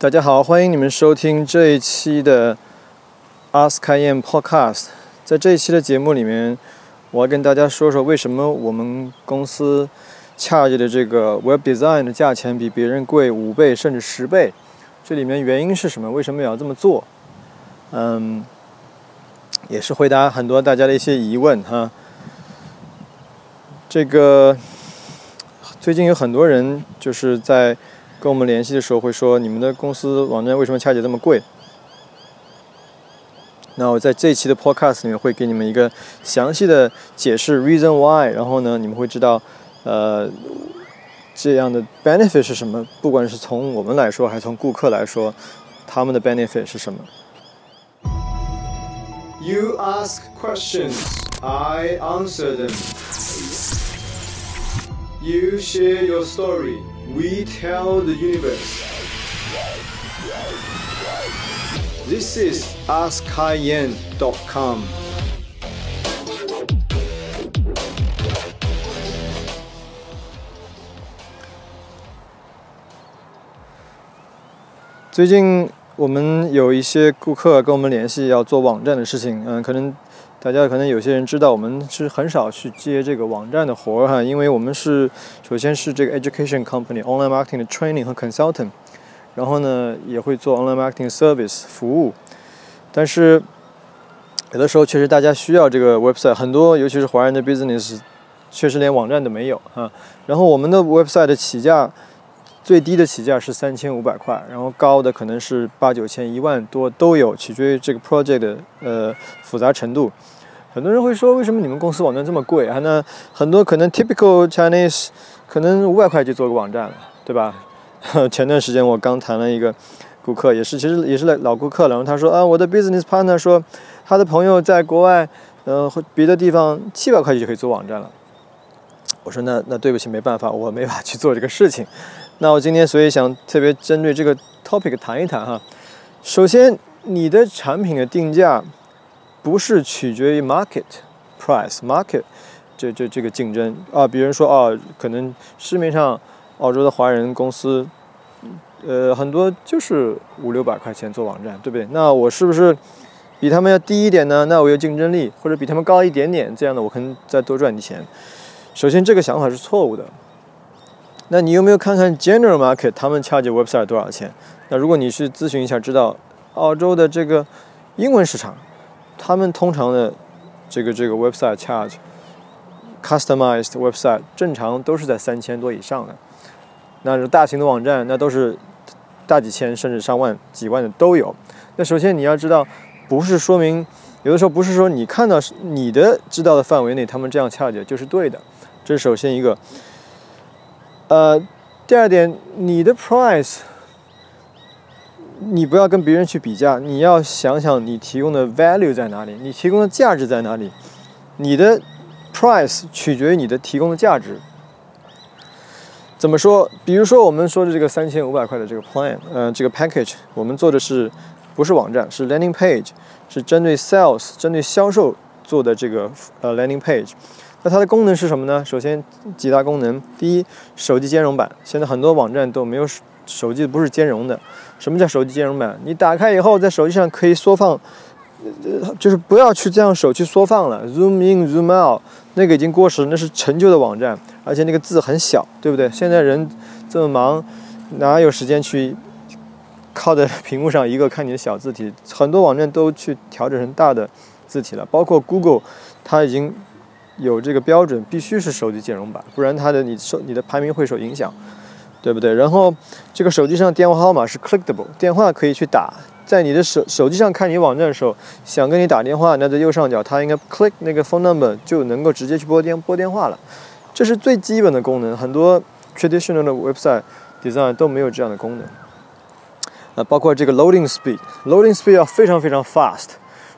大家好，欢迎你们收听这一期的 Ask IM Podcast。在这一期的节目里面，我要跟大家说说为什么我们公司 charge 的这个 Web Design 的价钱比别人贵五倍甚至十倍。这里面原因是什么？为什么也要这么做？嗯，也是回答很多大家的一些疑问哈。这个最近有很多人就是在。跟我们联系的时候会说，你们的公司网站为什么恰价这么贵？那我在这一期的 Podcast 里面会给你们一个详细的解释，reason why，然后呢，你们会知道，呃，这样的 benefit 是什么？不管是从我们来说，还是从顾客来说，他们的 benefit 是什么？You ask questions, I answer them. You share your story. We tell the universe. This is AskKaiYan.com. 最近我们有一些顾客跟我们联系，要做网站的事情。嗯，可能。大家可能有些人知道，我们是很少去接这个网站的活儿哈，因为我们是首先是这个 education company online marketing 的 training 和 consultant，然后呢也会做 online marketing service 服务，但是有的时候确实大家需要这个 website，很多尤其是华人的 business 确实连网站都没有哈，然后我们的 website 的起价。最低的起价是三千五百块，然后高的可能是八九千、一万多都有，取决于这个 project 的呃复杂程度。很多人会说，为什么你们公司网站这么贵啊？那很多可能 typical Chinese 可能五百块就做个网站了，对吧？前段时间我刚谈了一个顾客，也是其实也是老顾客了，然后他说啊，我的 business partner 说他的朋友在国外，呃，别的地方七百块钱就可以做网站了。我说那那对不起，没办法，我没法去做这个事情。那我今天所以想特别针对这个 topic 谈一谈哈。首先，你的产品的定价不是取决于 market price，market 这这这个竞争啊。比如说啊，可能市面上澳洲的华人公司，呃，很多就是五六百块钱做网站，对不对？那我是不是比他们要低一点呢？那我有竞争力，或者比他们高一点点，这样的我可能再多赚点钱。首先，这个想法是错误的。那你有没有看看 General Market 他们 charge website 多少钱？那如果你去咨询一下，知道澳洲的这个英文市场，他们通常的这个这个 website charge customized website 正常都是在三千多以上的。那是大型的网站，那都是大几千甚至上万、几万的都有。那首先你要知道，不是说明有的时候不是说你看到你的知道的范围内他们这样 charge 就是对的。这是首先一个。呃，第二点，你的 price，你不要跟别人去比价，你要想想你提供的 value 在哪里，你提供的价值在哪里。你的 price 取决于你的提供的价值。怎么说？比如说我们说的这个三千五百块的这个 plan，呃，这个 package，我们做的是不是网站？是 landing page，是针对 sales，针对销售做的这个呃 landing page。那它的功能是什么呢？首先几大功能，第一，手机兼容版。现在很多网站都没有手机不是兼容的。什么叫手机兼容版？你打开以后，在手机上可以缩放，呃，就是不要去这样手去缩放了，zoom in zoom out，那个已经过时，那是陈旧的网站，而且那个字很小，对不对？现在人这么忙，哪有时间去靠在屏幕上一个看你的小字体？很多网站都去调整成大的字体了，包括 Google，它已经。有这个标准，必须是手机兼容版，不然它的你受你的排名会受影响，对不对？然后这个手机上电话号码是 clickable，电话可以去打，在你的手手机上看你网站的时候，想跟你打电话，那在右上角它应该 click 那个 phone number 就能够直接去拨电拨电话了，这是最基本的功能，很多 traditional 的 website design 都没有这样的功能。呃，包括这个 loading speed，loading speed 要非常非常 fast，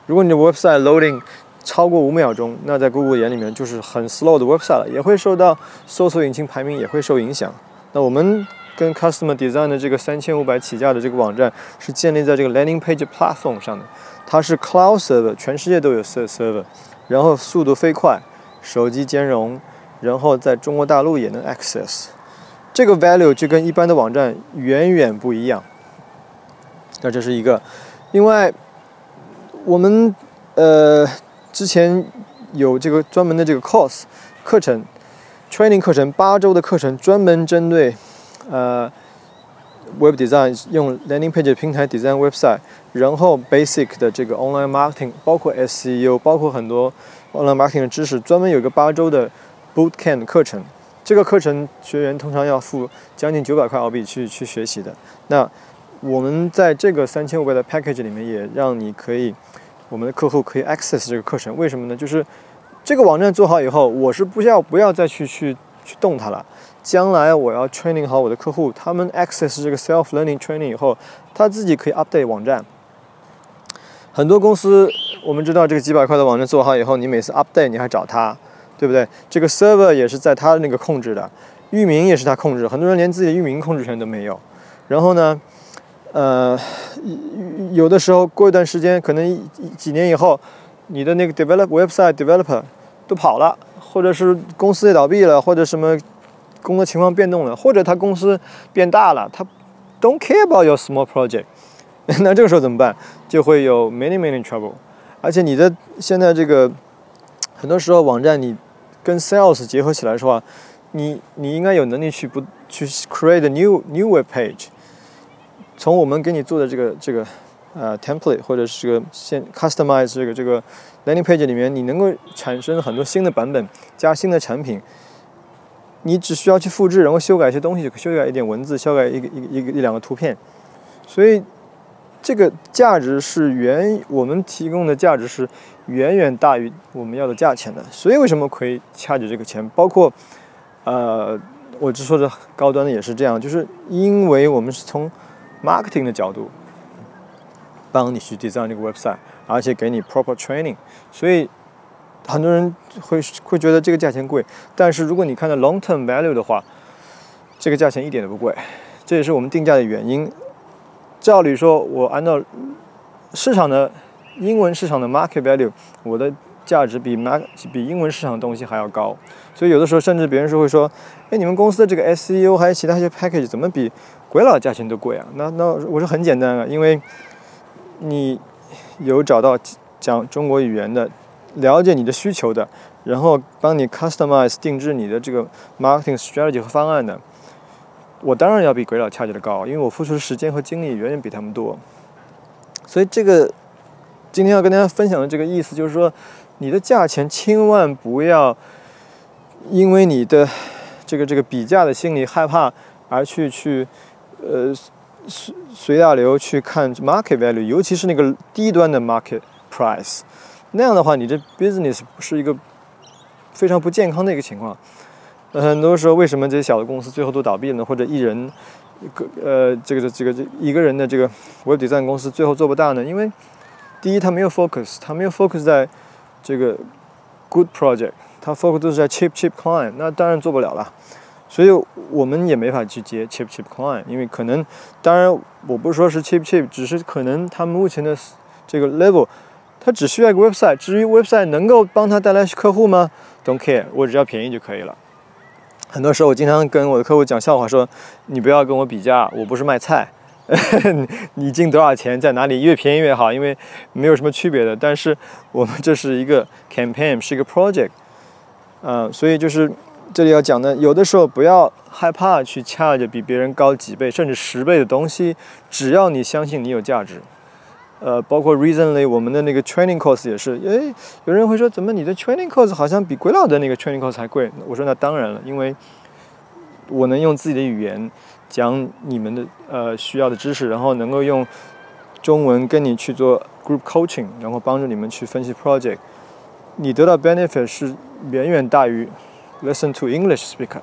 如果你的 website loading 超过五秒钟，那在 Google 眼里面就是很 slow 的 website 了，也会受到搜索引擎排名也会受影响。那我们跟 Customer Design 的这个三千五百起价的这个网站是建立在这个 Landing Page Platform 上的，它是 Cloud Server，全世界都有 Server，然后速度飞快，手机兼容，然后在中国大陆也能 access。这个 value 就跟一般的网站远远不一样。那这是一个。另外，我们呃之前有这个专门的这个 course 课程，training 课程，八周的课程，专门针对呃 web design 用 landing page 平台 design website，然后 basic 的这个 online marketing，包括 SEO，包括很多 online marketing 的知识，专门有一个八周的 boot camp 课程。这个课程学员通常要付将近九百块澳币去去学习的。那我们在这个三千五百的 package 里面，也让你可以，我们的客户可以 access 这个课程。为什么呢？就是这个网站做好以后，我是不需要不要再去去去动它了。将来我要 training 好我的客户，他们 access 这个 self learning training 以后，他自己可以 update 网站。很多公司我们知道，这个几百块的网站做好以后，你每次 update 你还找他。对不对？这个 server 也是在他那个控制的，域名也是他控制，很多人连自己的域名控制权都没有。然后呢，呃，有的时候过一段时间，可能几年以后，你的那个 develop website developer 都跑了，或者是公司也倒闭了，或者什么工作情况变动了，或者他公司变大了，他 don't care about your small project，那这个时候怎么办？就会有 many many trouble。而且你的现在这个很多时候网站你。跟 sales 结合起来说话，你你应该有能力去不去 create a new new web page。从我们给你做的这个这个呃 template 或者是这个现 customize 这个这个 landing page 里面，你能够产生很多新的版本，加新的产品。你只需要去复制，然后修改一些东西，修改一点文字，修改一个一个一个一两个图片。所以这个价值是远我们提供的价值是。远远大于我们要的价钱的，所以为什么可以掐着这个钱？包括，呃，我只说的高端的也是这样，就是因为我们是从 marketing 的角度帮你去 design 这个 website，而且给你 proper training，所以很多人会会觉得这个价钱贵。但是如果你看到 long term value 的话，这个价钱一点都不贵，这也是我们定价的原因。照理说，我按照市场的。英文市场的 market value，我的价值比马比英文市场的东西还要高，所以有的时候甚至别人是会说，哎，你们公司的这个 SEO 还有其他一些 package 怎么比鬼佬价钱都贵啊？那那我说很简单啊，因为你有找到讲中国语言的，了解你的需求的，然后帮你 customize 定制你的这个 marketing strategy 和方案的，我当然要比鬼佬价值的高，因为我付出的时间和精力远远比他们多，所以这个。今天要跟大家分享的这个意思，就是说，你的价钱千万不要因为你的这个这个比价的心理害怕而去去呃随随大流去看 market value，尤其是那个低端的 market price，那样的话，你这 business 是一个非常不健康的一个情况。很多时候，为什么这些小的公司最后都倒闭了呢？或者一人一个呃这个这个这一个人的这个 web design 公司最后做不大呢？因为第一，他没有 focus，他没有 focus 在这个 good project，他 focus 都是在 cheap cheap client，那当然做不了了。所以我们也没法去接 cheap cheap client，因为可能，当然我不是说是 cheap cheap，只是可能他们目前的这个 level，他只需要一个 website，至于 website 能够帮他带来客户吗？Don't care，我只要便宜就可以了。很多时候我经常跟我的客户讲笑话，说你不要跟我比价，我不是卖菜。你进多少钱，在哪里越便宜越好，因为没有什么区别的。但是我们这是一个 campaign，是一个 project，嗯，所以就是这里要讲的，有的时候不要害怕去 charge 比别人高几倍甚至十倍的东西，只要你相信你有价值。呃，包括 recently 我们的那个 training course 也是，诶，有人会说，怎么你的 training course 好像比鬼佬的那个 training course 还贵？我说那当然了，因为我能用自己的语言。讲你们的呃需要的知识，然后能够用中文跟你去做 group coaching，然后帮助你们去分析 project，你得到 benefit 是远远大于 listen to English speaker。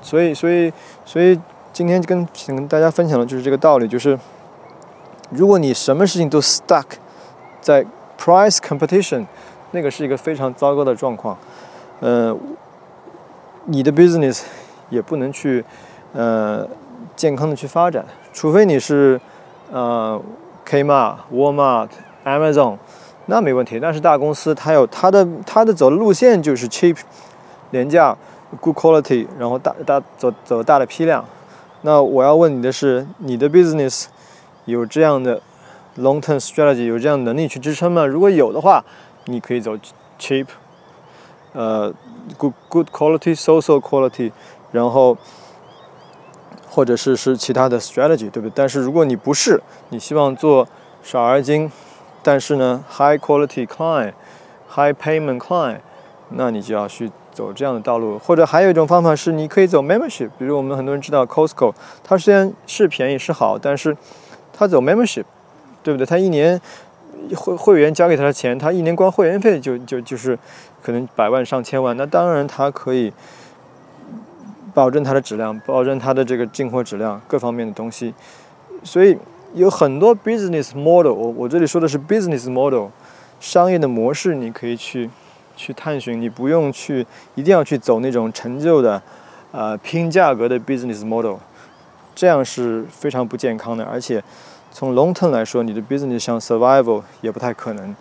所以，所以，所以今天跟跟大家分享的就是这个道理，就是如果你什么事情都 stuck 在 price competition，那个是一个非常糟糕的状况。呃，你的 business。也不能去，呃，健康的去发展，除非你是，呃，Kmart、Walmart、Amazon，那没问题。但是大公司它有它的它的走的路线就是 cheap，廉价，good quality，然后大大走走大的批量。那我要问你的是，你的 business 有这样的 long-term strategy，有这样的能力去支撑吗？如果有的话，你可以走 cheap，呃，good good quality social quality，然后或者是是其他的 strategy，对不对？但是如果你不是，你希望做少而精，但是呢 high quality client，high payment client，那你就要去走这样的道路。或者还有一种方法是，你可以走 membership，比如我们很多人知道 Costco，它虽然是便宜是好，但是它走 membership，对不对？它一年会会员交给他的钱，他一年光会员费就就就是可能百万上千万，那当然他可以保证它的质量，保证它的这个进货质量各方面的东西。所以有很多 business model，我我这里说的是 business model，商业的模式你可以去去探寻，你不用去一定要去走那种陈旧的呃拼价格的 business model，这样是非常不健康的，而且。从 long term 来说，你的 business 像 survival 也不太可能。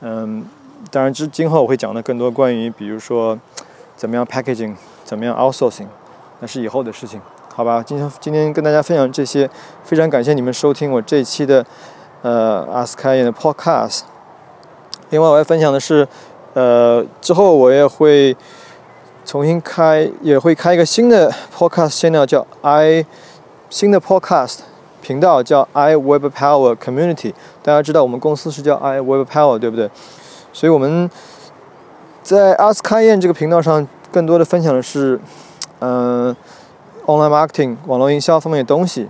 嗯，当然之今后我会讲的更多关于，比如说怎么样 packaging，怎么样 outsourcing，那是以后的事情，好吧？今天今天跟大家分享这些，非常感谢你们收听我这一期的呃 Ask Kai 的 podcast。另外我要分享的是，呃，之后我也会重新开，也会开一个新的 podcast 频道叫 I 新的 podcast。频道叫 i Web Power Community，大家知道我们公司是叫 i Web Power，对不对？所以我们在阿斯卡宴这个频道上，更多的分享的是，嗯，online marketing 网络营销方面的东西。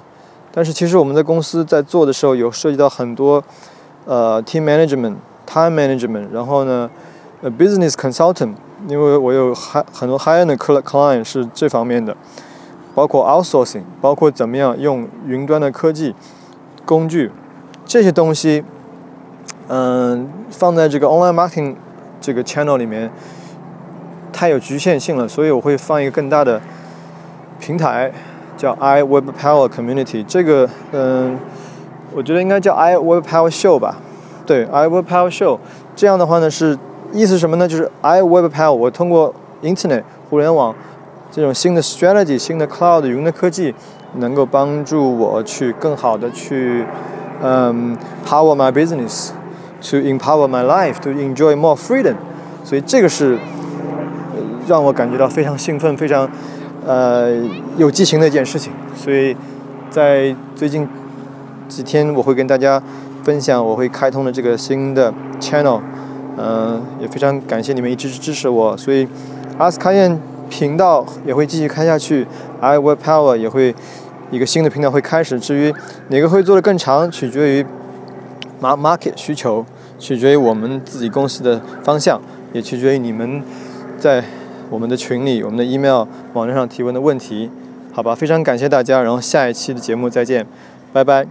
但是其实我们在公司在做的时候，有涉及到很多呃 team management、time management，然后呢，呃 business consultant，因为我有很很多 high end 的 client 是这方面的。包括 outsourcing，包括怎么样用云端的科技工具，这些东西，嗯，放在这个 online marketing 这个 channel 里面，太有局限性了，所以我会放一个更大的平台，叫 i Web Power Community。这个，嗯，我觉得应该叫 i Web Power Show 吧，对，i Web Power Show。这样的话呢，是意思什么呢？就是 i Web Power，我通过 Internet 互联网。这种新的 strategy、新的 cloud 云的科技，能够帮助我去更好的去，嗯，power my business，to empower my life，to enjoy more freedom。所以这个是让我感觉到非常兴奋、非常呃有激情的一件事情。所以在最近几天，我会跟大家分享我会开通的这个新的 channel。嗯，也非常感谢你们一直支持我。所以阿斯卡宴。频道也会继续开下去，I Web Power 也会一个新的频道会开始。至于哪个会做的更长，取决于 market 需求，取决于我们自己公司的方向，也取决于你们在我们的群里、我们的 email 网站上提问的问题。好吧，非常感谢大家，然后下一期的节目再见，拜拜。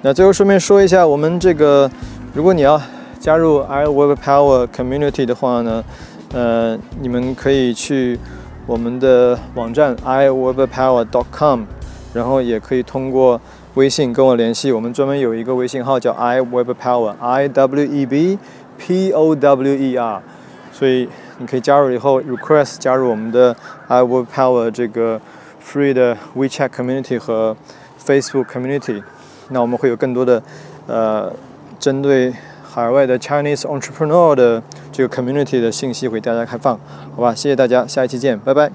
那最后顺便说一下，我们这个，如果你要加入 i Web Power Community 的话呢，呃，你们可以去我们的网站 iwebpower.com，然后也可以通过微信跟我联系。我们专门有一个微信号叫 i Web Power，I W E B P O W E R，所以你可以加入以后 request 加入我们的 i Web Power 这个 free 的 WeChat Community 和 Facebook Community。那我们会有更多的，呃，针对海外的 Chinese entrepreneur 的这个 community 的信息会大家开放，好吧？谢谢大家，下一期见，拜拜。